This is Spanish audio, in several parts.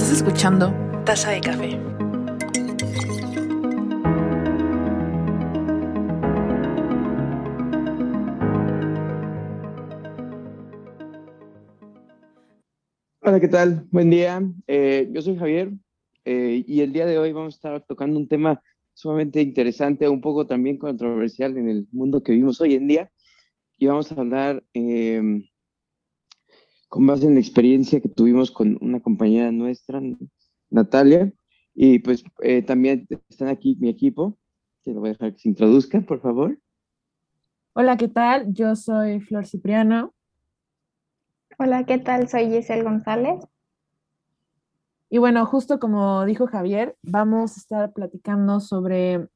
Estás escuchando Taza de Café. Hola, ¿qué tal? Buen día. Eh, yo soy Javier eh, y el día de hoy vamos a estar tocando un tema sumamente interesante, un poco también controversial en el mundo que vivimos hoy en día. Y vamos a hablar em, con base en la experiencia que tuvimos con una compañera nuestra, Natalia. Y pues eh, también están aquí mi equipo, que lo voy a dejar que se introduzca, por favor. Hola, ¿qué tal? Yo soy Flor Cipriano. Hola, ¿qué tal? Soy Giselle González. Y bueno, justo como dijo Javier, vamos a estar platicando sobre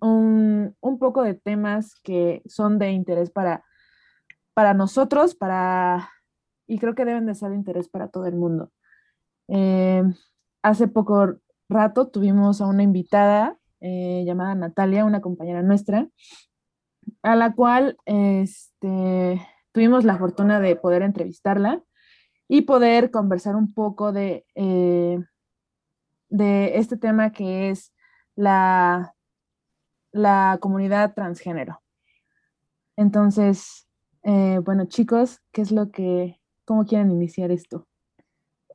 un, poco de temas que son de interés para, para nosotros, para, y creo que deben de ser de interés para todo el mundo. Eh, hace poco rato tuvimos a una invitada eh, llamada Natalia, una compañera nuestra, a la cual este, tuvimos la fortuna de poder entrevistarla y poder conversar un poco de, eh, de este tema que es la, la comunidad transgénero. Entonces, bueno, chicos, ¿qué es lo que, cómo quieren iniciar esto?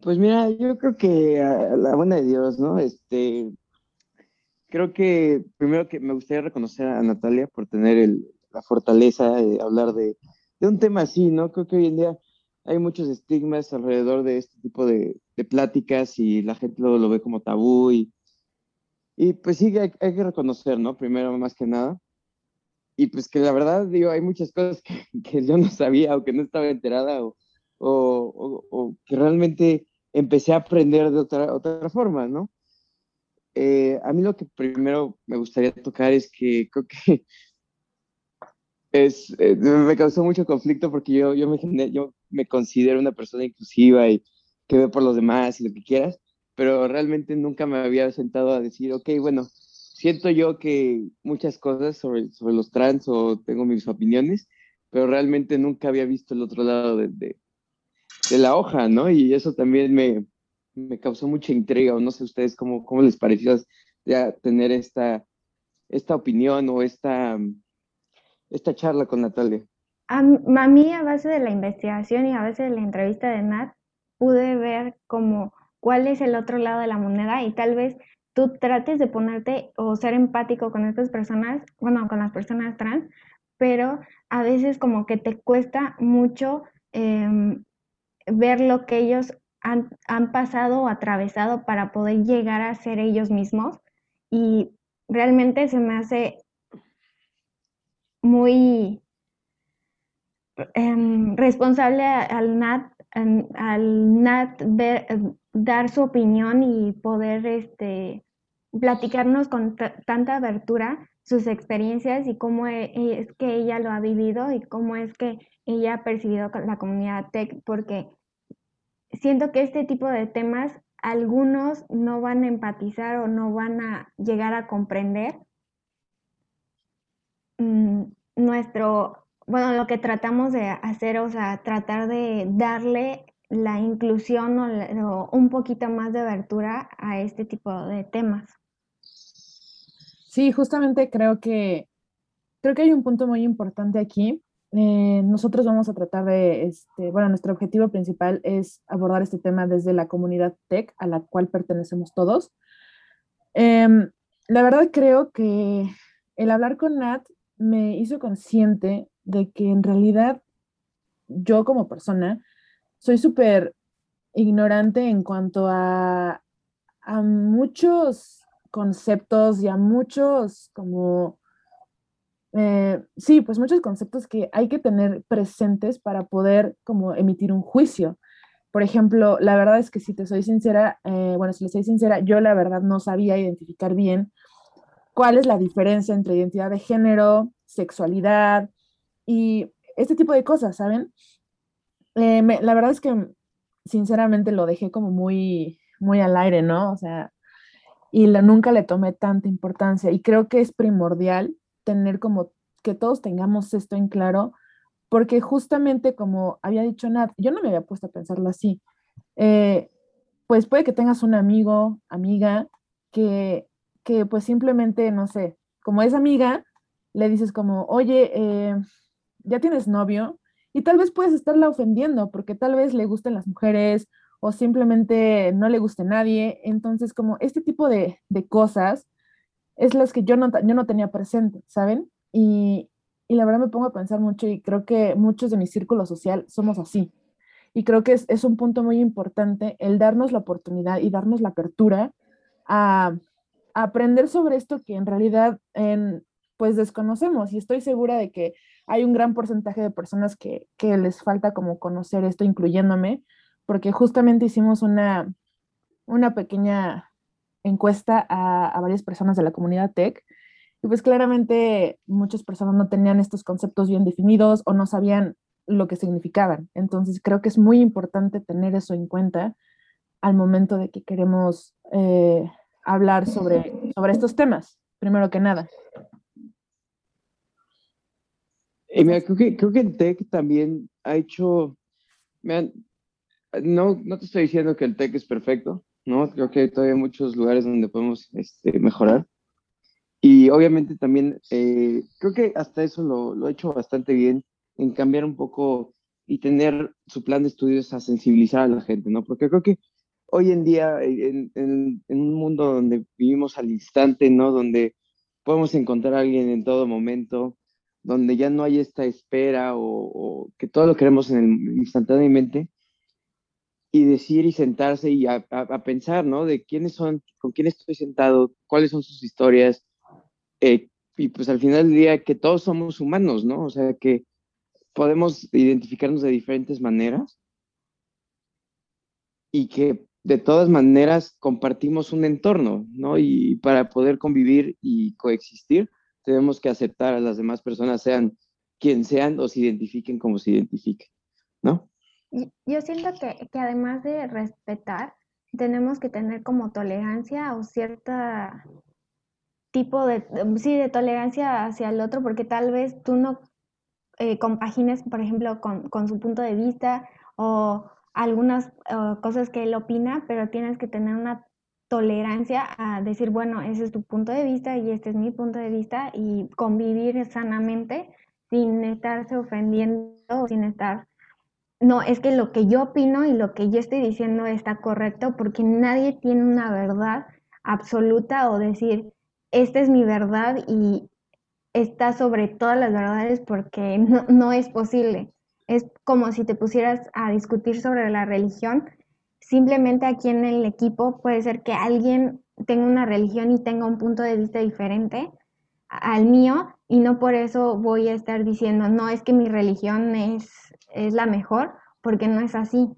Pues mira, yo creo que a la buena de Dios, ¿no? Este, creo que primero que me gustaría reconocer a Natalia por tener la fortaleza de hablar de, de un tema así, ¿no? Creo que hoy en día hay muchos estigmas alrededor de este tipo de, pláticas y la gente lo, lo ve como tabú y, y pues sí, hay, hay, que reconocer, ¿no? Primero, más que nada. Y pues que la verdad, digo, hay muchas cosas que, que yo no sabía o que no estaba enterada o, o, o, que realmente empecé a aprender de otra, otra forma, ¿no? Eh, a mí lo que primero me gustaría tocar es que creo que es, eh, me causó mucho conflicto porque yo, yo, me, yo me considero una persona inclusiva y que ve por los demás y lo que quieras, pero realmente nunca me había sentado a decir, ok, bueno, siento yo que muchas cosas sobre, sobre los trans o tengo mis opiniones, pero realmente nunca había visto el otro lado de, de, de la hoja, ¿no? Y eso también me, me causó mucha intriga, o no sé ustedes cómo, cómo les pareció ya tener esta, esta opinión o esta esta charla con Natalia? A, mí, a base de la investigación y a base de la entrevista de Nat, pude ver como cuál es el otro lado de la moneda y tal vez tú trates de ponerte o ser empático con estas personas, bueno, con las personas trans, pero a veces como que te cuesta mucho em, ver lo que ellos han, pasado o atravesado para poder llegar a ser ellos mismos. Y realmente se me hace muy em, responsable al NAT, al NAT dar su opinión y poder este, platicarnos con tanta abertura sus experiencias y cómo e, es que ella lo ha vivido y cómo es que ella ha percibido la comunidad tech, porque siento que este tipo de temas algunos no van a empatizar o no van a llegar a comprender. Mm, nuestro, bueno, lo que tratamos de hacer, o sea, tratar de darle la inclusión o, un poquito más de abertura a este tipo de temas. Sí, justamente creo que creo que hay un punto muy importante aquí. Eh, nosotros vamos a tratar de, este, bueno, nuestro objetivo principal es abordar este tema desde la comunidad tech a la cual pertenecemos todos. Em, la verdad creo que el hablar con Nat me hizo consciente de que en realidad yo como persona soy súper ignorante en cuanto a, a muchos conceptos y a muchos como, eh, sí, pues muchos conceptos que hay que tener presentes para poder como emitir un juicio. Por ejemplo, la verdad es que si te soy sincera, eh, bueno, si le soy sincera, yo la verdad no sabía identificar bien cuál es la diferencia entre identidad de género, sexualidad y este tipo de cosas, ¿saben? Eh, la verdad es que sinceramente lo dejé como muy, muy al aire, ¿no? O sea, y nunca le tomé tanta importancia y creo que es primordial tener como que todos tengamos esto en claro, porque justamente como había dicho Nat, yo no me había puesto a pensarlo así. Eh, pues puede que tengas un amigo, amiga, que, que pues simplemente, no sé, como es amiga, le dices como, oye, eh, ya tienes novio, y tal vez puedes estarla ofendiendo porque tal vez le gusten las mujeres o simplemente no le guste nadie. Entonces, como este tipo de, de cosas es las que yo no, yo no tenía presente, ¿saben? Y, y, la verdad me pongo a pensar mucho y creo que muchos de mi círculo social somos así. Y creo que es, es un punto muy importante el darnos la oportunidad y darnos la apertura a, a aprender sobre esto que en realidad en, pues desconocemos. Y estoy segura de que hay un gran porcentaje de personas que, que les falta como conocer esto, incluyéndome, porque justamente hicimos una, una pequeña encuesta a, a, varias personas de la comunidad tech y pues claramente muchas personas no tenían estos conceptos bien definidos o no sabían lo que significaban. Entonces creo que es muy importante tener eso en cuenta al momento de que queremos eh, hablar sobre, sobre estos temas, primero que nada. Y mira, creo que, creo que el TEC también ha hecho, no, no te estoy diciendo que el TEC es perfecto, ¿no? Creo que hay todavía muchos lugares donde podemos este, mejorar. Y obviamente también, eh, creo que hasta eso lo, lo ha hecho bastante bien en cambiar un poco y tener su plan de estudios a sensibilizar a la gente, ¿no? Porque creo que hoy en día, en, en, en un mundo donde vivimos al instante, ¿no? Donde podemos encontrar a alguien en todo momento, donde ya no hay esta espera o, que todo lo queremos en el, instantáneamente y decir y sentarse y a, pensar, ¿no? De quiénes son, con quién estoy sentado, cuáles son sus historias eh, y pues al final del día que todos somos humanos, ¿no? O sea, que podemos identificarnos de diferentes maneras y que de todas maneras compartimos un entorno, ¿no? Y para poder convivir y coexistir, tenemos que aceptar a las demás personas, sean quien sean o se identifiquen como se identifiquen, ¿no? Yo siento que, que además de respetar, tenemos que tener como tolerancia o cierta tipo de, sí, de tolerancia hacia el otro, porque tal vez tú no eh, compagines, por ejemplo, con, con, su punto de vista o algunas cosas que él opina, pero tienes que tener una tolerancia a decir, bueno, ese es tu punto de vista y este es mi punto de vista y convivir sanamente sin estarse ofendiendo o sin estar, no, es que lo que yo opino y lo que yo estoy diciendo está correcto porque nadie tiene una verdad absoluta o decir, esta es mi verdad y está sobre todas las verdades porque no, no es posible. Es como si te pusieras a discutir sobre la religión simplemente aquí en el equipo puede ser que alguien tenga una religión y tenga un punto de vista diferente al mío y no por eso voy a estar diciendo, no, es que mi religión es, es la mejor, porque no es así.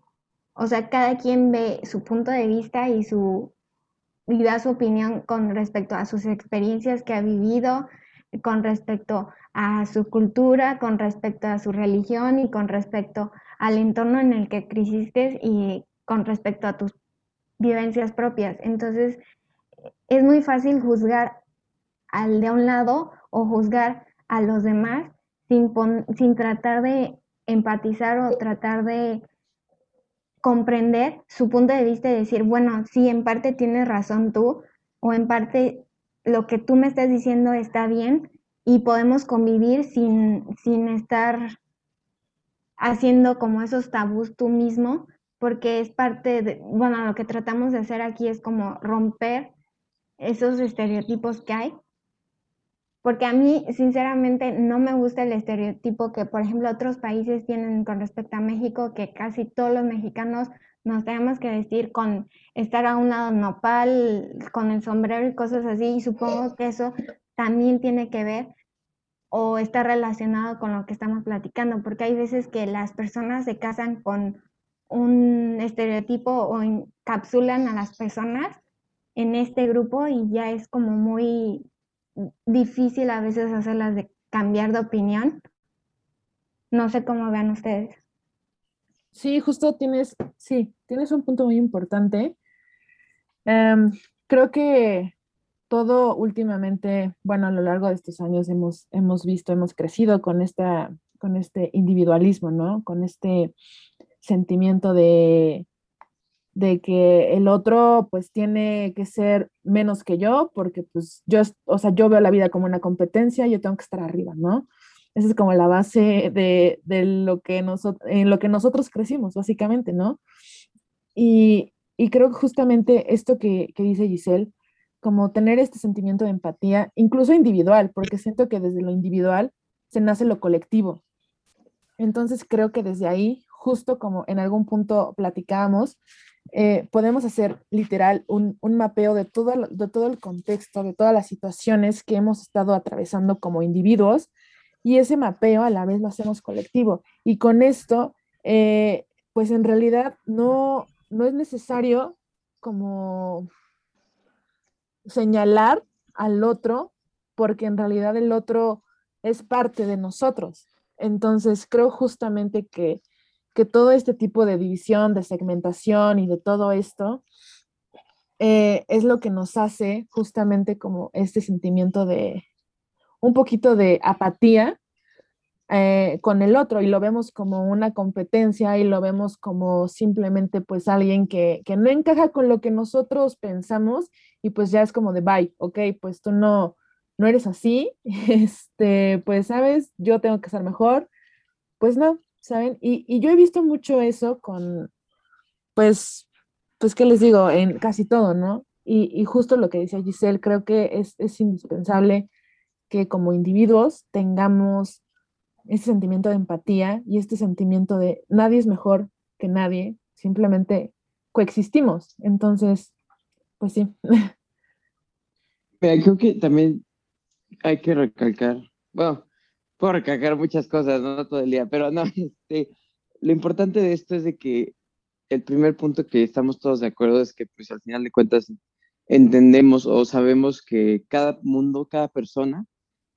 O sea, cada quien ve su punto de vista y, su, y da su opinión con respecto a sus experiencias que ha vivido, con respecto a su cultura, con respecto a su religión y con respecto al entorno en el que creciste y con respecto a tus vivencias propias. Entonces, es muy fácil juzgar al de un lado o juzgar a los demás sin, sin tratar de empatizar o tratar de comprender su punto de vista y decir, bueno, sí, en parte tienes razón tú o en parte lo que tú me estás diciendo está bien y podemos convivir sin, sin estar haciendo como esos tabús tú mismo porque es parte de, bueno, lo que tratamos de hacer aquí es como romper esos estereotipos que hay. Porque a mí, sinceramente, no me gusta el estereotipo que, por ejemplo, otros países tienen con respecto a México, que casi todos los mexicanos nos tenemos que vestir con estar a un lado nopal, con el sombrero y cosas así. Y supongo que eso también tiene que ver o está relacionado con lo que estamos platicando, porque hay veces que las personas se casan con un estereotipo o encapsulan a las personas en este grupo y ya es como muy difícil a veces hacerlas de cambiar de opinión. No sé cómo vean ustedes. Sí, justo tienes, sí, tienes un punto muy importante. Em, creo que todo últimamente, bueno, a lo largo de estos años hemos, hemos visto, hemos crecido con, esta, con este individualismo, ¿no? Con este sentimiento de, de que el otro pues tiene que ser menos que yo, porque pues yo, o sea, yo veo la vida como una competencia, yo tengo que estar arriba, ¿no? Esa es como la base de, de lo que nosotros, en lo que nosotros crecimos, básicamente, ¿no? Y, y creo que justamente esto que, que dice Giselle, como tener este sentimiento de empatía, incluso individual, porque siento que desde lo individual se nace lo colectivo. Entonces creo que desde ahí, justo como en algún punto platicábamos, eh, podemos hacer literal un, un mapeo de todo, de todo el contexto, de todas las situaciones que hemos estado atravesando como individuos y ese mapeo a la vez lo hacemos colectivo. Y con esto, eh, pues en realidad no, no es necesario como señalar al otro porque en realidad el otro es parte de nosotros. Entonces creo justamente que que todo este tipo de división, de segmentación y de todo esto eh, es lo que nos hace justamente como este sentimiento de un poquito de apatía eh, con el otro y lo vemos como una competencia y lo vemos como simplemente pues alguien que, que, no encaja con lo que nosotros pensamos y pues ya es como de bye, ok, pues tú no, no eres así, este, pues sabes, yo tengo que ser mejor, pues no, ¿saben? Y, yo he visto mucho eso con, pues, pues, ¿qué les digo? En casi todo, ¿no? Y, justo lo que decía Giselle, creo que es, es indispensable que como individuos tengamos ese sentimiento de empatía y este sentimiento de nadie es mejor que nadie, simplemente coexistimos. Entonces, pues sí. Creo que también hay que recalcar, bueno, puedo recalcar muchas cosas, no todo el día, pero no, este, lo importante de esto es de que el primer punto que estamos todos de acuerdo es que pues al final de cuentas entendemos o sabemos que cada mundo, cada persona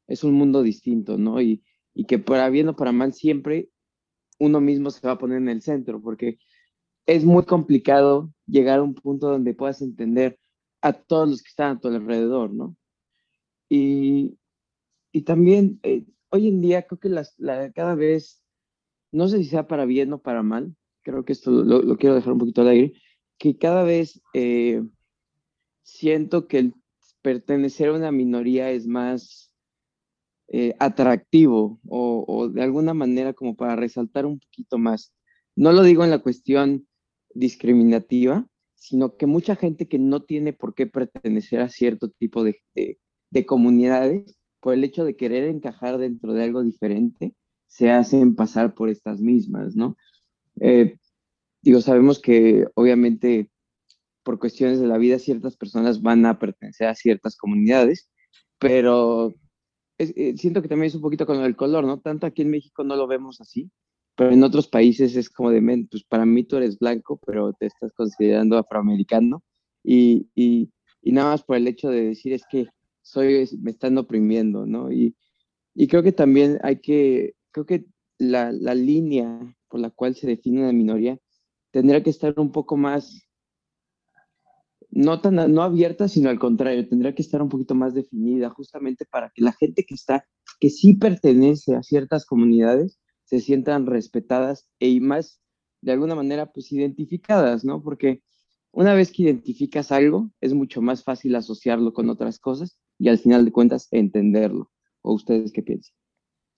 es un mundo distinto, ¿no? Y, y que para bien o para mal siempre uno mismo se va a poner en el centro, porque es muy complicado llegar a un punto donde puedas entender a todos los que están a tu alrededor, ¿no? Y, y también eh, hoy en día creo que las, cada vez, no sé si sea para bien o para mal, creo que esto lo, quiero dejar un poquito al aire, que cada vez eh, siento que el pertenecer a una minoría es más eh, atractivo o, de alguna manera como para resaltar un poquito más. No lo digo en la cuestión discriminativa, sino que mucha gente que no tiene por qué pertenecer a cierto tipo de, de comunidades por el hecho de querer encajar dentro de algo diferente, se hacen pasar por estas mismas, ¿no? Eh, digo, sabemos que obviamente por cuestiones de la vida ciertas personas van a pertenecer a ciertas comunidades, pero eh, siento que también es un poquito con el color, ¿no? Tanto aquí en México no lo vemos así, pero en otros países es como de, pues para mí tú eres blanco, pero te estás considerando afroamericano y, y, y nada más por el hecho de decir es que soy, me están oprimiendo, ¿no? Y, y creo que también hay que, creo que la, la, línea por la cual se define una minoría tendría que estar un poco más, no tan, no abierta, sino al contrario, tendría que estar un poquito más definida, justamente para que la gente que está, que sí pertenece a ciertas comunidades, se sientan respetadas e más, de alguna manera, pues identificadas, ¿no? Porque una vez que identificas algo, es mucho más fácil asociarlo con otras cosas y al final de cuentas entenderlo. ¿O ustedes qué piensan?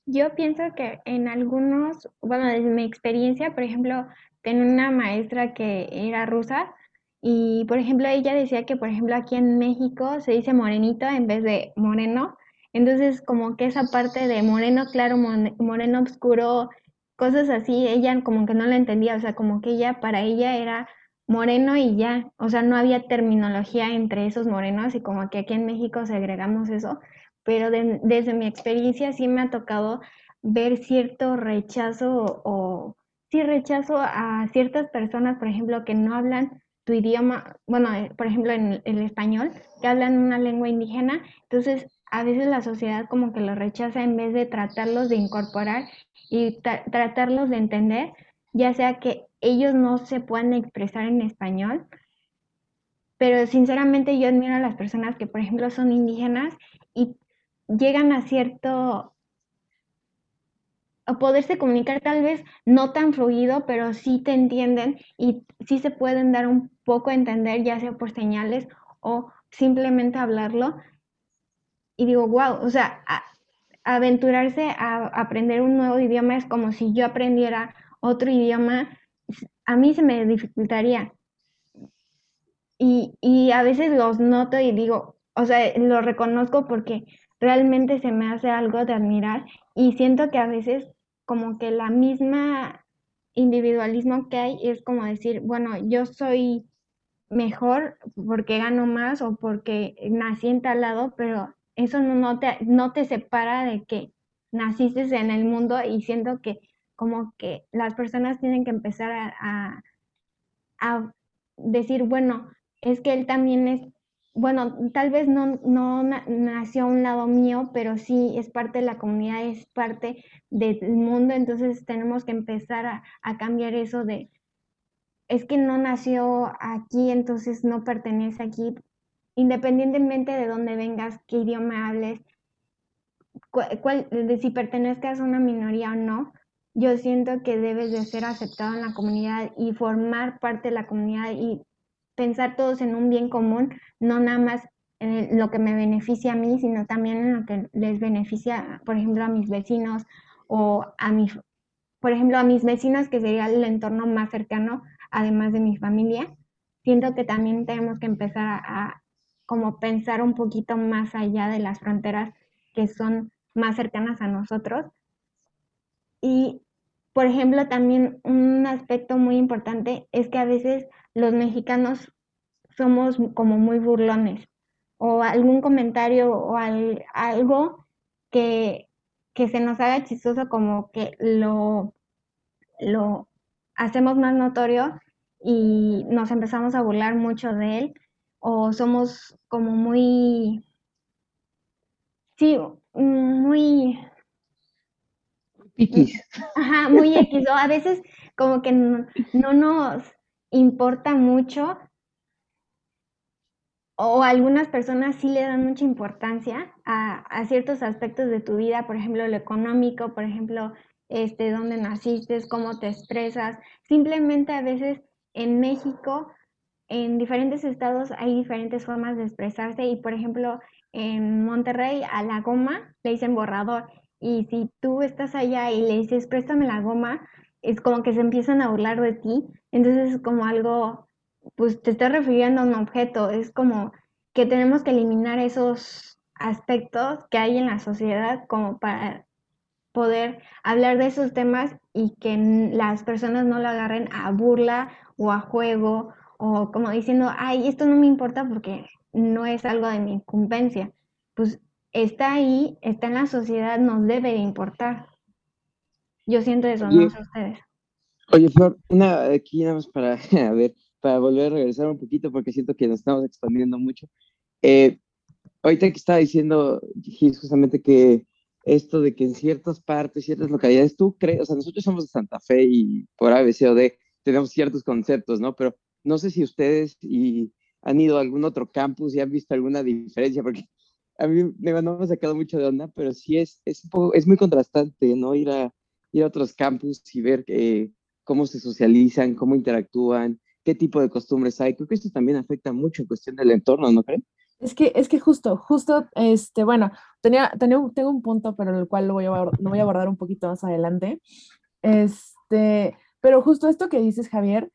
Yo pienso que en algunos, bueno, desde mi experiencia, por ejemplo, tengo una maestra que era rusa y, por ejemplo, ella decía que, por ejemplo, aquí en México se dice morenito en vez de moreno. Entonces, como que esa parte de moreno claro, moreno oscuro, cosas así, ella como que no la entendía, o sea, como que ella, para ella era moreno y ya, o sea, no había terminología entre esos morenos y como que aquí en México segregamos eso, pero desde mi experiencia sí me ha tocado ver cierto rechazo o, sí rechazo a ciertas personas, por ejemplo, que no hablan tu idioma, bueno, eh, por ejemplo, en el español, que hablan una lengua indígena, entonces a veces la sociedad como que lo rechaza en vez de tratarlos de incorporar y tratarlos de entender, ya sea que ellos no se pueden expresar en español, pero sinceramente yo admiro a las personas que, por ejemplo, son indígenas y llegan a cierto poderse comunicar tal vez no tan fluido, pero sí te entienden y sí se pueden dar un poco a entender, ya sea por señales o simplemente hablarlo. Y digo, wow, o sea, aventurarse a aprender un nuevo idioma es como si yo aprendiera otro idioma, a mí se me dificultaría. Y, y a veces los noto y digo, o sea, lo reconozco porque realmente se me hace algo de admirar y siento que a veces como que la misma individualismo que hay es como decir, bueno, yo soy mejor porque gano más o porque nací en tal lado, pero eso no, te, no te separa de que naciste en el mundo y siento que como que las personas tienen que empezar a, a decir, bueno, es que él también es bueno, tal vez no, no nació a un lado mío, pero sí es parte de la comunidad, es parte del mundo, entonces tenemos que empezar a, cambiar eso de, es que no nació aquí, entonces no pertenece aquí, independientemente de dónde vengas, qué idioma hables, cuál, de si pertenezcas a una minoría o no, yo siento que debes de ser aceptado en la comunidad y formar parte de la comunidad y pensar todos en un bien común, no nada más en lo que me beneficia a mí, sino también en lo que les beneficia, por ejemplo, a mis vecinos o a mi, por ejemplo, a mis vecinos, que sería el entorno más cercano, además de mi familia. Siento que también tenemos que empezar a, a como pensar un poquito más allá de las fronteras que son más cercanas a nosotros. Y, por ejemplo, también un aspecto muy importante es que a veces los mexicanos somos como muy burlones o algún comentario o algo que, que, se nos haga chistoso como que lo, lo hacemos más notorio y nos empezamos a burlar mucho de él o somos como muy, sí, muy... Ajá, muy X, a veces como que no nos importa mucho o algunas personas sí le dan mucha importancia a, ciertos aspectos de tu vida, por ejemplo, lo económico, por ejemplo, este, dónde naciste, cómo te expresas. Simplemente a veces en México, en diferentes estados hay diferentes formas de expresarse y, por ejemplo, en Monterrey a la goma le dicen borrador y si tú estás allá y le dices préstame la goma, es como que se empiezan a burlar de ti, entonces es como algo, pues te estás refiriendo a un objeto, es como que tenemos que eliminar esos aspectos que hay en la sociedad como para poder hablar de esos temas y que las personas no lo agarren a burla o a juego o como diciendo, ay, esto no me importa porque no es algo de mi incumbencia. Pues está ahí, está en la sociedad, nos debe de importar. Yo siento eso, no sé ustedes. Oye, Flor, una aquí nada más para, a ver, para volver a regresar un poquito, porque siento que nos estamos expandiendo mucho. Eh, ahorita que estaba diciendo, justamente que esto de que en ciertas partes, ciertas localidades, tú crees, o sea, nosotros somos de Santa Fe y por ABCOD tenemos ciertos conceptos, ¿no? Pero no sé si ustedes y han ido a algún otro campus y han visto alguna diferencia, porque a mí me, no me ha sacado mucho de onda, pero sí es, es, es muy contrastante, ¿no? Ir a, ir a otros campus y ver eh, cómo se socializan, cómo interactúan, qué tipo de costumbres hay. Creo que esto también afecta mucho en cuestión del entorno, ¿no creen? Es que, es que justo, justo, este, bueno, tenía, tenía tengo un punto, pero el cual lo voy, a, lo voy a abordar un poquito más adelante. Este, pero justo esto que dices, Javier,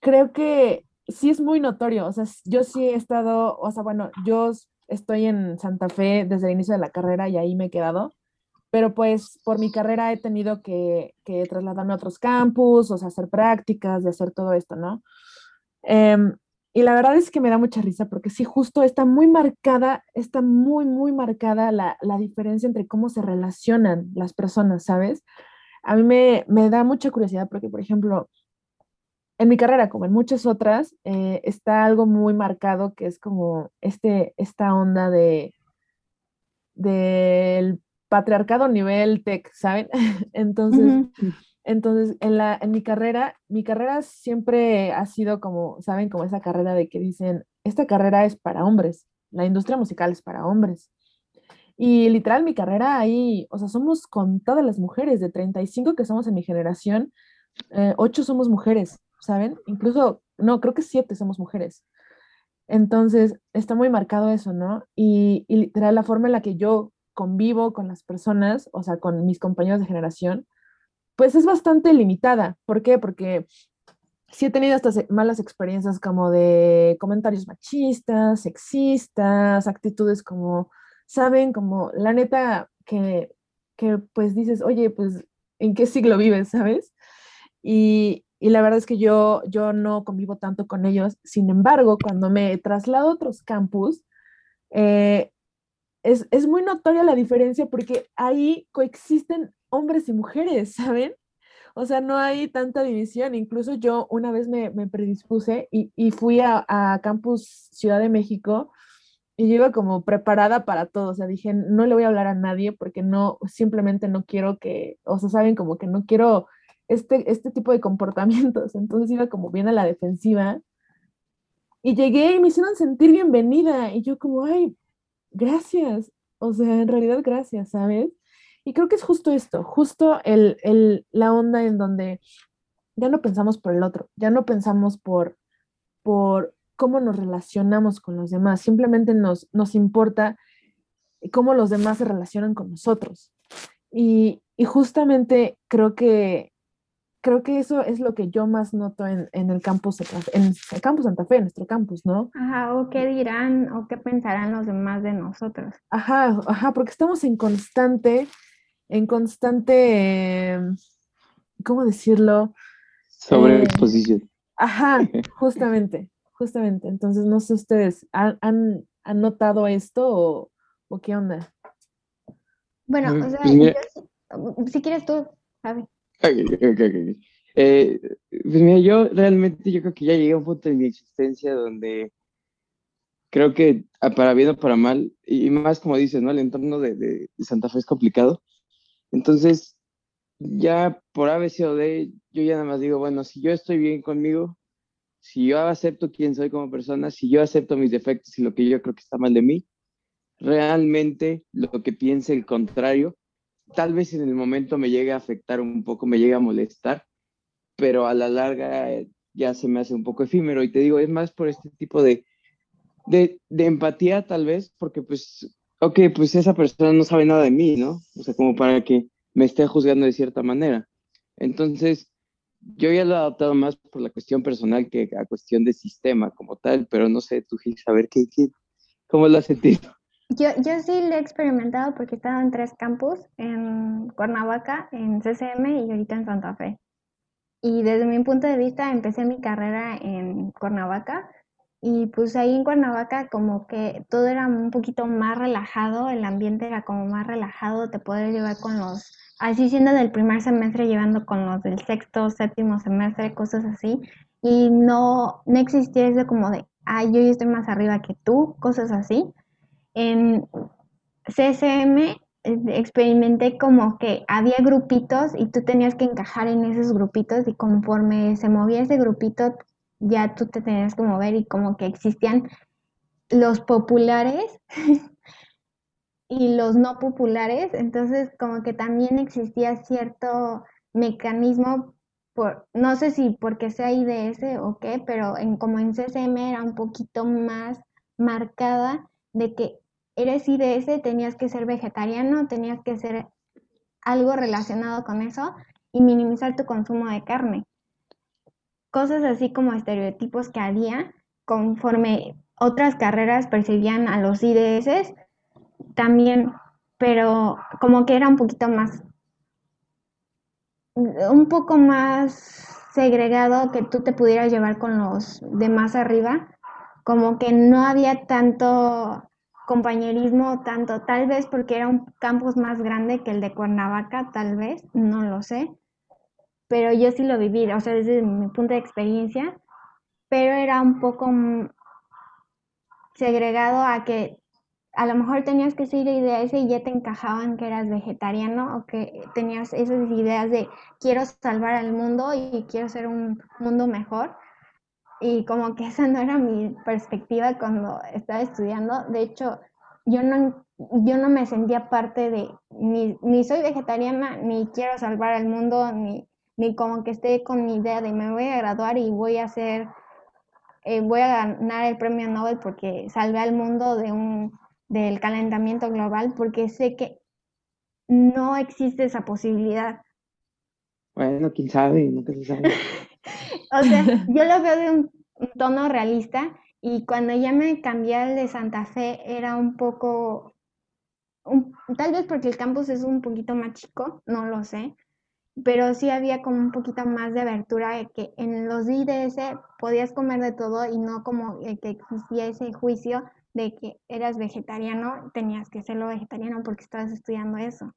creo que sí es muy notorio. O sea, yo sí he estado, o sea, bueno, yo estoy en Santa Fe desde el inicio de la carrera y ahí me he quedado pero pues por mi carrera he tenido que, que trasladarme a otros campus, o sea, hacer prácticas, de hacer todo esto, ¿no? Em, y la verdad es que me da mucha risa porque sí, justo está muy marcada, está muy, muy marcada la, la diferencia entre cómo se relacionan las personas, ¿sabes? A mí me, me, da mucha curiosidad porque, por ejemplo, en mi carrera, como en muchas otras, eh, está algo muy marcado que es como este, esta onda de del patriarcado nivel tech, ¿saben? entonces, entonces en, la, en mi carrera, mi carrera siempre ha sido como, ¿saben? Como esa carrera de que dicen, esta carrera es para hombres, la industria musical es para hombres. Y literal, mi carrera ahí, o sea, somos con todas las mujeres, de 35 que somos en mi generación, eh, 8 somos mujeres, ¿saben? Incluso, no, creo que 7 somos mujeres. Entonces, está muy marcado eso, ¿no? Y, y literal, la forma en la que yo convivo con las personas, o sea, con mis compañeros de generación, pues es bastante limitada. ¿Por qué? Porque sí he tenido estas malas experiencias como de comentarios machistas, sexistas, actitudes como, saben, como la neta que, que pues dices, oye, pues, ¿en qué siglo vives, sabes? Y, y la verdad es que yo, yo no convivo tanto con ellos. Sin embargo, cuando me traslado a otros campus, eh, es, es, muy notoria la diferencia porque ahí coexisten hombres y mujeres, ¿saben? O sea, no hay tanta división. Incluso yo una vez me, me predispuse y, y fui a, a, Campus Ciudad de México y yo iba como preparada para todo. O sea, dije, no le voy a hablar a nadie porque no, simplemente no quiero que, o sea, saben, como que no quiero este, este tipo de comportamientos. Entonces iba como bien a la defensiva. Y llegué y me hicieron sentir bienvenida. Y yo como, ay, gracias. O sea, en realidad gracias, ¿sabes? Y creo que es justo esto, justo el, el, la onda en donde ya no pensamos por el otro, ya no pensamos por, por cómo nos relacionamos con los demás, simplemente nos, nos importa cómo los demás se relacionan con nosotros. Y, y justamente creo que, creo que eso es lo que yo más noto en, en, el campus, en el campus Santa Fe, en nuestro campus, ¿no? Ajá, o qué dirán o qué pensarán los demás de nosotros. Ajá, ajá, porque estamos en constante en constante, ¿cómo decirlo? Sobre exposición. Eh, ajá, justamente, justamente. Entonces, no sé ustedes, ¿han, han, han notado esto o, o, qué onda? Bueno, o sea, pues yo, si quieres tú, Javi. Okay, okay, okay. Eh, pues mira, yo realmente yo creo que ya llegué a un punto en mi existencia donde creo que ah, para bien o para mal, y más como dices, ¿no? El entorno de, de, de Santa Fe es complicado, entonces, ya por ABC o D, yo ya nada más digo, bueno, si yo estoy bien conmigo, si yo acepto quién soy como persona, si yo acepto mis defectos y lo que yo creo que está mal de mí, realmente lo que piense el contrario, tal vez en el momento me llegue a afectar un poco, me llegue a molestar, pero a la larga ya se me hace un poco efímero. Y te digo, es más por este tipo de, de, empatía tal vez, porque pues ok, pues esa persona no sabe nada de mí, ¿no? O sea, como para que me esté juzgando de cierta manera. Entonces, yo ya lo he adoptado más por la cuestión personal que a cuestión de sistema como tal, pero no sé, tú, ver qué, qué, cómo lo has sentido. Yo, yo sí lo he experimentado porque he estado en tres campus, en Cuernavaca, en CCM y ahorita en Santa Fe. Y desde mi punto de vista empecé mi carrera en Cuernavaca y pues ahí en Cuernavaca como que todo era un poquito más relajado, el ambiente era como más relajado, te podías llevar con los, así siendo del primer semestre, llevando con los del sexto, séptimo semestre, cosas así. Y no, no existía eso como de, ay, yo estoy más arriba que tú, cosas así. En CCM eh, experimenté como que había grupitos y tú tenías que encajar en esos grupitos y conforme se movía ese grupito ya tú te tenías que mover y como que existían los populares y los no populares, entonces como que también existía cierto mecanismo por, no sé si porque sea IDS o qué, pero en, como en CCM era un poquito más marcada de que eres IDS, tenías que ser vegetariano, tenías que ser algo relacionado con eso y minimizar tu consumo de carne. Cosas así como estereotipos que había conforme otras carreras perseguían a los IDS, también, pero como que era un poquito más, un poco más segregado que tú te pudieras llevar con los de más arriba, como que no había tanto compañerismo, tanto tal vez porque era un campus más grande que el de Cuernavaca, tal vez, no lo sé, pero yo sí lo viví, o sea, desde mi punto de experiencia, pero era un poco segregado a que a lo mejor tenías que ser ese y ya te encajaban que eras vegetariano o que tenías esas ideas de quiero salvar al mundo y quiero ser un mundo mejor. Y como que esa no era mi perspectiva cuando estaba estudiando. De hecho, yo no, yo no me sentía parte de, ni, ni soy vegetariana, ni quiero salvar al mundo, ni, ni como que esté con mi idea de me voy a graduar y voy a hacer, eh, voy a ganar el premio Nobel porque salvé al mundo de un, del calentamiento global, porque sé que no existe esa posibilidad. Bueno, quién sabe, nunca se sabe. o sea, yo lo veo de un, tono realista y cuando ya me cambié al de Santa Fe era un poco, tal vez porque el campus es un poquito más chico, no lo sé, pero sí había como un poquito más de abertura de que en los IDS podías comer de todo y no como que existía ese juicio de que eras vegetariano, tenías que serlo vegetariano porque estabas estudiando eso.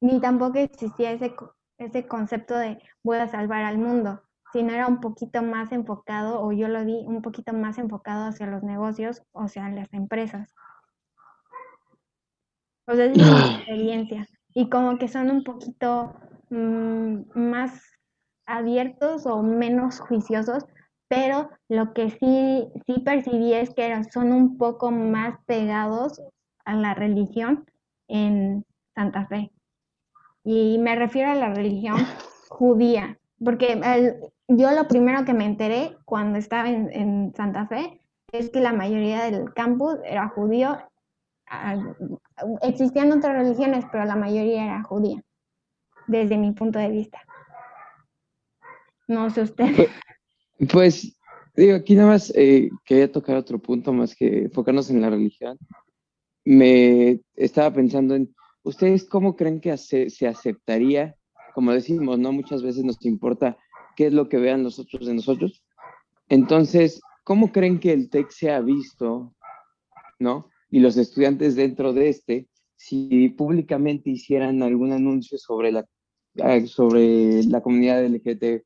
Ni tampoco existía ese, ese concepto de voy a salvar al mundo, sino era un poquito más enfocado, o yo lo vi un poquito más enfocado hacia los negocios, o sea, las empresas. O sea, es mi experiencia. Y como que son un poquito Mm, más abiertos o menos juiciosos, pero lo que sí, sí percibí es que son un poco más pegados a la religión en Santa Fe. Y me refiero a la religión judía, porque yo lo primero que me enteré cuando estaba en, en, Santa Fe es que la mayoría del campus era judío. Ah, existían otras religiones, pero la mayoría era judía desde mi punto de vista. No sé usted. Pues, pues digo, aquí nada más eh, quería tocar otro punto más que enfocarnos en la religión. Me estaba pensando en, ¿ustedes cómo creen que se aceptaría? Como decimos, ¿no? Muchas veces nos importa qué es lo que vean los otros de nosotros. Entonces, ¿cómo creen que el TEC se ha visto, ¿no? Y los estudiantes dentro de este, si públicamente hicieran algún anuncio sobre la sobre la comunidad LGBT+.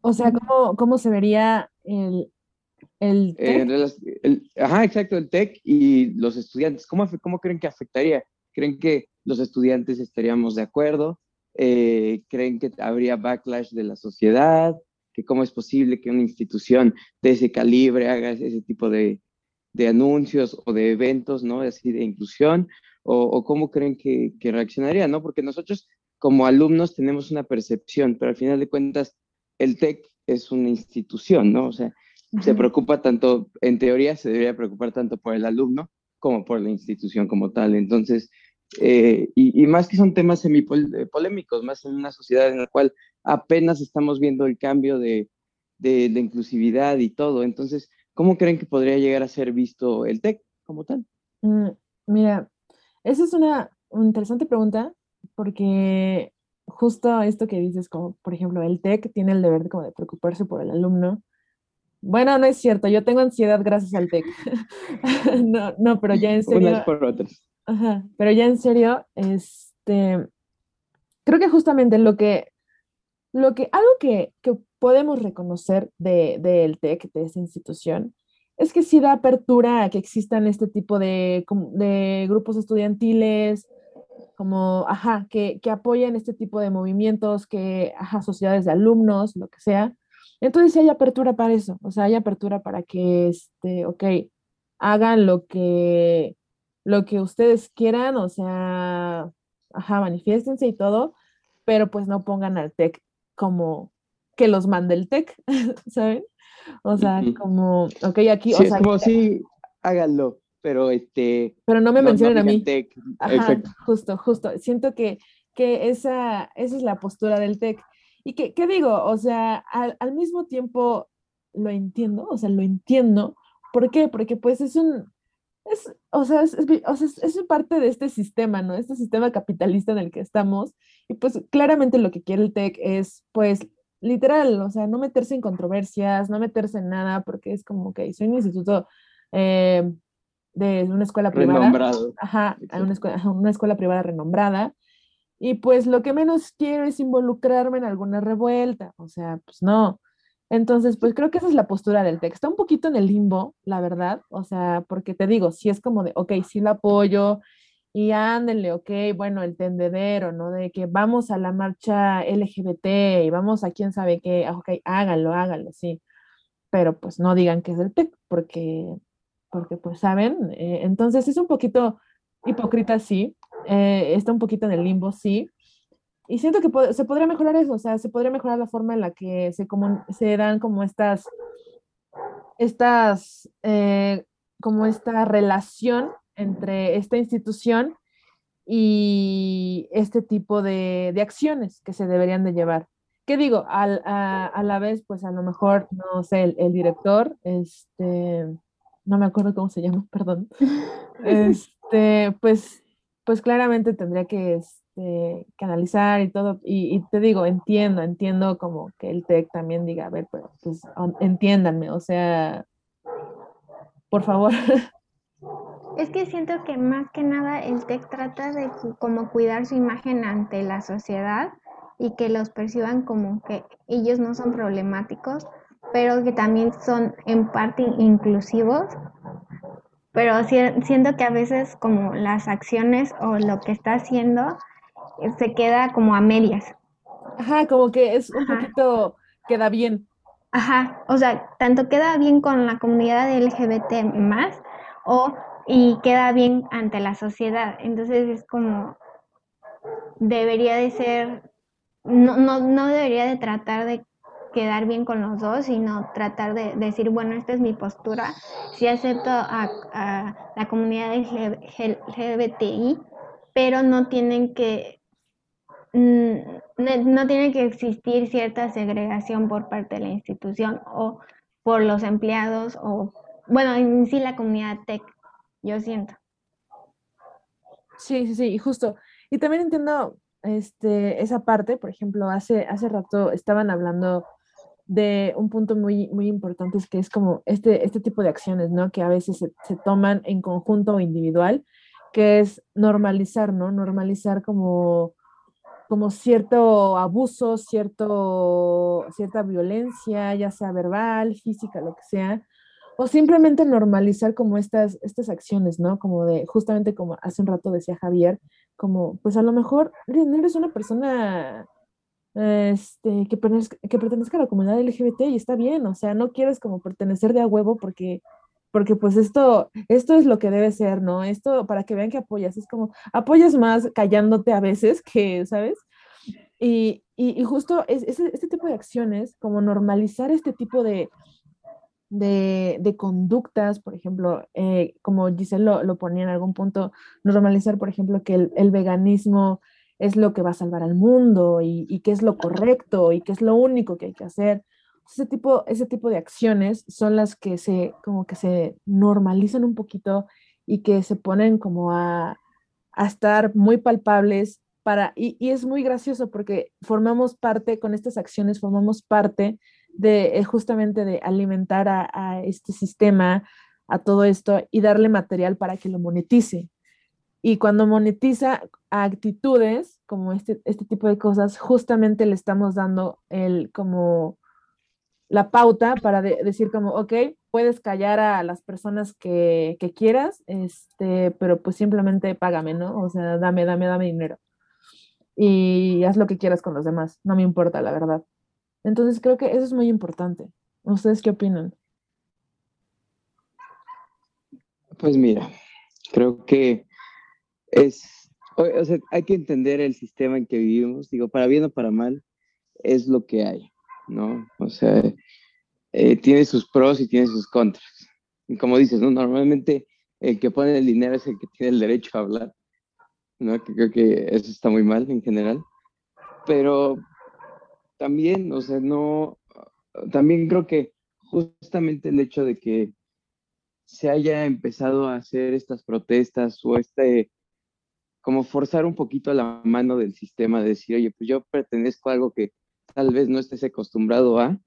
O sea, ¿cómo, cómo se vería el, el TEC? ajá, exacto, el TEC y los estudiantes. ¿Cómo, ¿Cómo creen que afectaría? ¿Creen que los estudiantes estaríamos de acuerdo? Eh, ¿Creen que habría backlash de la sociedad? ¿Que ¿Cómo es posible que una institución de ese calibre haga ese tipo de, de anuncios o de eventos, ¿no? Así de inclusión, o, cómo creen que, que reaccionaría, ¿no? Porque nosotros como alumnos tenemos una percepción, pero al final de cuentas el TEC es una institución, ¿no? O sea, se preocupa tanto, en teoría se debería preocupar tanto por el alumno como por la institución como tal. Entonces, eh, y, más que son temas semipolémicos, más en una sociedad en la cual apenas estamos viendo el cambio de, de, de inclusividad y todo. Entonces, ¿Cómo creen que podría llegar a ser visto el TEC como tal? Mm, mira, esa es una, interesante pregunta porque justo esto que dices, como por ejemplo, el TEC tiene el deber de, como de preocuparse por el alumno. Bueno, no es cierto, yo tengo ansiedad gracias al TEC. no, no, pero ya en serio. Unas por otras. Ajá, pero ya en serio, este, creo que justamente lo que, lo que, algo que, que podemos reconocer del de, TEC, de esa institución, es que sí da apertura a que existan este tipo de, de grupos estudiantiles, como, ajá, que, que apoyen este tipo de movimientos, que, ajá, sociedades de alumnos, lo que sea. Entonces sí hay apertura para eso, o sea, hay apertura para que, este, ok, hagan lo que, lo que ustedes quieran, o sea, ajá, manifiéstense y todo, pero pues no pongan al TEC como, que los mande el TEC, ¿saben? O sea, como, ok, aquí, o sea, como si háganlo, pero este... Pero no me mencionen a mí. Ajá, justo, justo. Siento que, que esa, esa es la postura del TEC. Y que, ¿qué digo? O sea, al, al mismo tiempo lo entiendo, o sea, lo entiendo. ¿Por qué? Porque pues es un, es, o sea, es, o sea, es, parte de este sistema, ¿no? Este sistema capitalista en el que estamos. Y pues claramente lo que quiere el TEC es, pues, literal, o sea, no meterse en controversias, no meterse en nada, porque es como que soy un instituto eh, de una escuela privada. Renombrado. Ajá, una escuela, una escuela privada renombrada. Y pues lo que menos quiero es involucrarme en alguna revuelta, o sea, pues no. Entonces, pues creo que esa es la postura del texto. Está un poquito en el limbo, la verdad, o sea, porque te digo, si es como de, ok, sí lo apoyo, y ándenle, ok, bueno, el tendedero, ¿no? De que vamos a la marcha LGBT y vamos a quién sabe qué, ah, ok, háganlo, háganlo, sí. pero pues no digan que es del TEC, porque, porque pues saben, eh, entonces es un poquito hipócrita, sí, eh, está un poquito en el limbo, sí, y siento que se podría mejorar eso, o sea, se podría mejorar la forma en la que se, se dan como estas, estas, eh, como esta relación entre esta institución y este tipo de, de acciones que se deberían de llevar. ¿Qué digo? Al, a, a, la vez, pues a lo mejor, no sé, el, el, director, este, no me acuerdo cómo se llama, perdón, este, pues, pues claramente tendría que, este, que analizar y todo, y, te digo, entiendo, entiendo como que el TEC también diga, a ver, pues, pues entiéndanme, o sea, por favor. Es que siento que más que nada el TEC trata de como cuidar su imagen ante la sociedad y que los perciban como que ellos no son problemáticos, pero que también son en parte inclusivos. Pero siento que a veces como las acciones o lo que está haciendo se queda como a medias. Ajá, como que es un poquito, queda bien. Ajá, o sea, tanto queda bien con la comunidad LGBT más o y queda bien ante la sociedad. Entonces es como, debería de ser, no, no, no debería de tratar de quedar bien con los dos, sino tratar de, decir, bueno, esta es mi postura, sí acepto a, a la comunidad LGBTI, pero no tienen que no tiene que existir cierta segregación por parte de la institución o por los empleados o, bueno, en sí la comunidad tech yo siento. Sí, sí, sí, justo. Y también entiendo este, esa parte, por ejemplo, hace, hace rato estaban hablando de un punto muy, muy importante, es que es como este, este tipo de acciones, ¿no? Que a veces se, se toman en conjunto o individual, que es normalizar, ¿no? Normalizar como, como cierto abuso, cierto, cierta violencia, ya sea verbal, física, lo que sea, o simplemente normalizar como estas, estas acciones, ¿no? Como de, justamente como hace un rato decía Javier, como, pues a lo mejor no eres una persona este, que, pertenezca, que pertenezca a la comunidad LGBT y está bien, o sea, no quieres como pertenecer de a huevo porque, porque pues esto, esto es lo que debe ser, ¿no? Esto para que vean que apoyas, es como, apoyas más callándote a veces que, ¿sabes? Y, y, justo es, es, este tipo de acciones, como normalizar este tipo de, de, conductas, por ejemplo, eh, como Giselle lo, ponía en algún punto, normalizar, por ejemplo, que el, el, veganismo es lo que va a salvar al mundo y, y que es lo correcto y que es lo único que hay que hacer. Ese tipo, ese tipo de acciones son las que se, como que se normalizan un poquito y que se ponen como a, a estar muy palpables para, y, y es muy gracioso porque formamos parte, con estas acciones formamos parte de eh, justamente de alimentar a, a, este sistema, a todo esto y darle material para que lo monetice. Y cuando monetiza actitudes como este, este tipo de cosas, justamente le estamos dando el como la pauta para de, decir como, ok, puedes callar a las personas que, que, quieras, este, pero pues simplemente págame, ¿no? O sea, dame, dame, dame dinero. Y haz lo que quieras con los demás, no me importa, la verdad. Entonces creo que eso es muy importante. ¿Ustedes qué opinan? Pues mira, creo que es, o sea, hay que entender el sistema en que vivimos, digo, para bien o para mal, es lo que hay, ¿no? O sea, eh, tiene sus pros y tiene sus contras. Y como dices, ¿no? Normalmente el que pone el dinero es el que tiene el derecho a hablar, ¿no? Que creo que eso está muy mal en general. Pero también, o sea, no, también creo que justamente el hecho de que se haya empezado a hacer estas protestas o este, como forzar un poquito la mano del sistema, de decir, oye, pues yo pertenezco a algo que tal vez no estés acostumbrado a,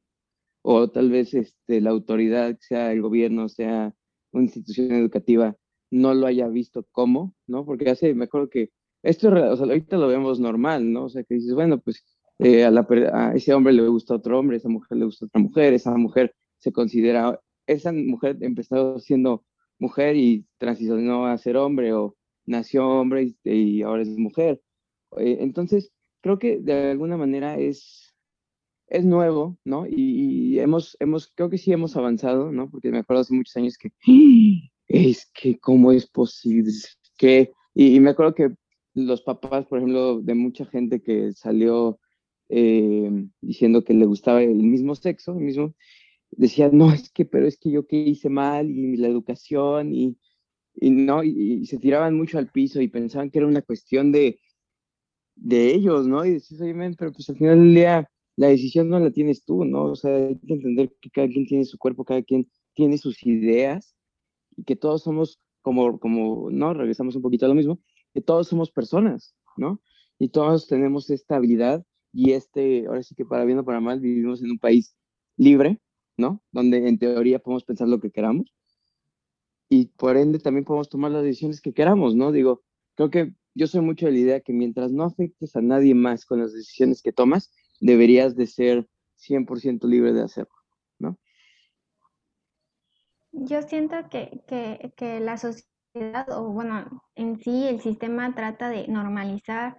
o tal vez este, la autoridad, sea el gobierno, sea una institución educativa, no lo haya visto como, ¿no? Porque hace, me acuerdo que esto, o sea, ahorita lo vemos normal, ¿no? O sea, que dices, bueno, pues eh, a, la, a, ese hombre le gusta otro hombre, esa mujer le gusta otra mujer, esa mujer se considera, esa mujer empezó siendo mujer y transicionó a ser hombre o nació hombre y, y ahora es mujer. Eh, entonces, creo que de alguna manera es, es nuevo, ¿no? Y, hemos, hemos, creo que sí hemos avanzado, ¿no? Porque me acuerdo hace muchos años que, es que, ¿cómo es posible? Que, y, me acuerdo que los papás, por ejemplo, de mucha gente que salió eh, diciendo que le gustaba el mismo sexo, el mismo, decían, no, es que, pero es que yo qué hice mal, y la educación, y, y no, y, se tiraban mucho al piso y pensaban que era una cuestión de, de ellos, ¿no? Y decías, oye, pero pues al final del día la decisión no la tienes tú, ¿no? O sea, hay que entender que cada quien tiene su cuerpo, cada quien tiene sus ideas y que todos somos como, como, ¿no? Regresamos un poquito a lo mismo, que todos somos personas, ¿no? Y todos tenemos esta habilidad y este, ahora sí que para bien o para mal, vivimos en un país libre, ¿no? Donde en teoría podemos pensar lo que queramos y por ende también podemos tomar las decisiones que queramos, ¿no? Digo, creo que yo soy mucho de la idea que mientras no afectes a nadie más con las decisiones que tomas, deberías de ser 100% libre de hacerlo, ¿no? Yo siento que, que la sociedad, o bueno, en sí el sistema trata de normalizar,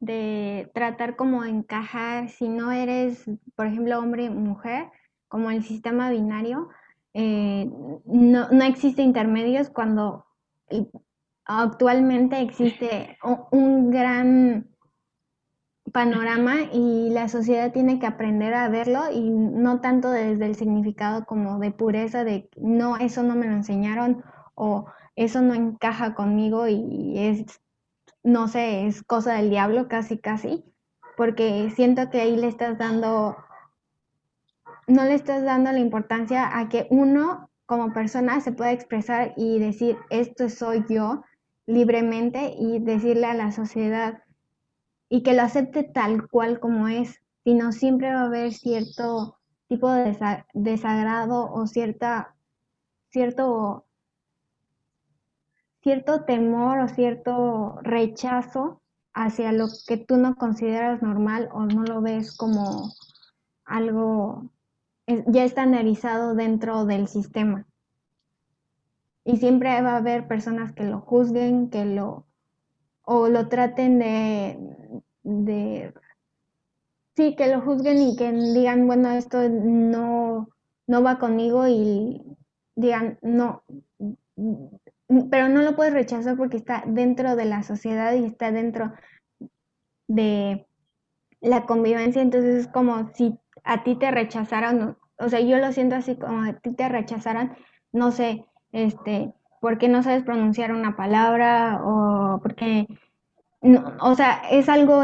de tratar como encajar, si no eres, por ejemplo, hombre mujer, como el sistema binario, eh, no, no, existe intermedios cuando actualmente existe un gran panorama y la sociedad tiene que aprender a verlo y no tanto desde el significado como de pureza de no, eso no me lo enseñaron o eso no encaja conmigo y es, no sé, es cosa del diablo casi casi, porque siento que ahí le estás dando no le estás dando la importancia a que uno como persona se pueda expresar y decir, esto soy yo libremente y decirle a la sociedad y que lo acepte tal cual como es, sino siempre va a haber cierto tipo de desagrado o cierta, cierto, cierto temor o cierto rechazo hacia lo que tú no consideras normal o no lo ves como algo ya está analizado dentro del sistema. Y siempre va a haber personas que lo juzguen, que lo, o lo traten de, de, sí, que lo juzguen y que digan, bueno, esto no, no va conmigo y digan, no, pero no lo puedes rechazar porque está dentro de la sociedad y está dentro de la convivencia, entonces es como si a ti te rechazaran o sea, yo lo siento así como a ti te rechazaran, no sé, este, porque no sabes pronunciar una palabra o porque, no, o sea, es algo,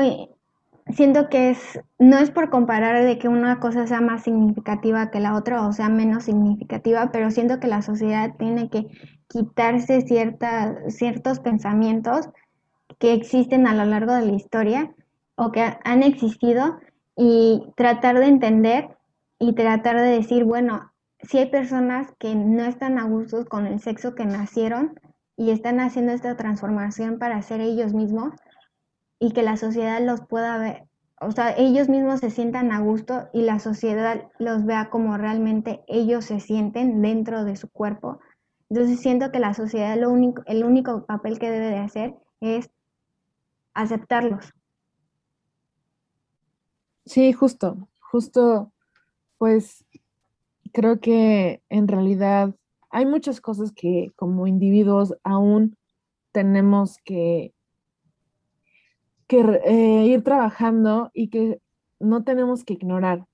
siento que es, no es por comparar de que una cosa sea más significativa que la otra o sea menos significativa, pero siento que la sociedad tiene que quitarse cierta, ciertos pensamientos que existen a lo largo de la historia o que han existido y tratar de entender y tratar de decir, bueno, si hay personas que no están a gusto con el sexo que nacieron y están haciendo esta transformación para ser ellos mismos y que la sociedad los pueda ver, o sea, ellos mismos se sientan a gusto y la sociedad los vea como realmente ellos se sienten dentro de su cuerpo. Entonces siento que la sociedad lo único, el único papel que debe de hacer es aceptarlos. Sí, justo, justo pues creo que en realidad hay muchas cosas que como individuos aún tenemos que, eh, ir trabajando y que no tenemos que ignorar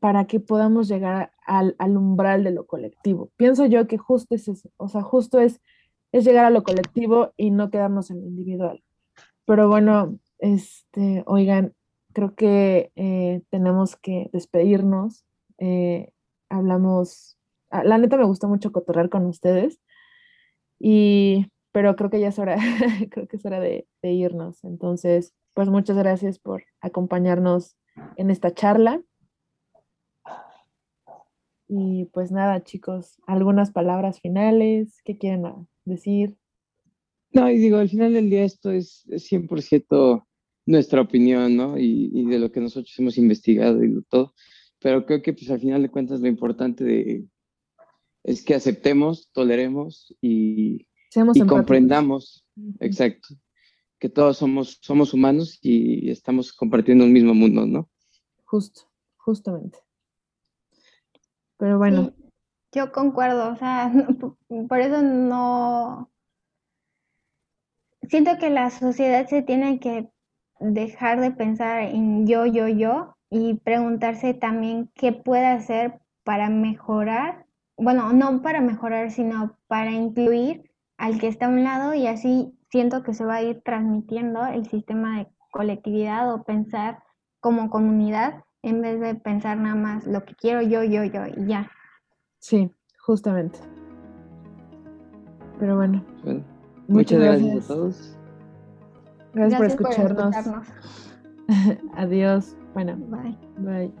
para que podamos llegar al, al, umbral de lo colectivo. Pienso yo que justo es eso, o sea, justo es, es llegar a lo colectivo y no quedarnos en lo individual. Pero bueno, este, oigan, creo que eh, tenemos que despedirnos. Eh, hablamos, ah, la neta me gustó mucho cotorrear con ustedes, y, pero creo que ya es hora, creo que es hora de, de irnos. Entonces, pues muchas gracias por acompañarnos en esta charla. Y pues nada, chicos, algunas palabras finales, ¿qué quieren decir? No, y digo, al final del día esto es 100% nuestra opinión, ¿no? Y, de lo que nosotros hemos investigado y todo. Pero creo que pues al final de cuentas lo importante de, es que aceptemos, toleremos y, y comprendamos, exacto, que todos somos, somos humanos y estamos compartiendo un mismo mundo, ¿no? Justo, justamente. Pero bueno. Sí, yo concuerdo, o sea, por eso no... Siento que la sociedad se tiene que dejar de pensar en yo, yo, yo y preguntarse también qué puede hacer para mejorar, bueno, no para mejorar, sino para incluir al que está a un lado y así siento que se va a ir transmitiendo el sistema de colectividad o pensar como comunidad en vez de pensar nada más lo que quiero yo, yo, yo y ya. Sí, justamente. Pero bueno. muchas, gracias. a todos. Gracias, por escucharnos. Adiós. Bueno. Bye. Bye.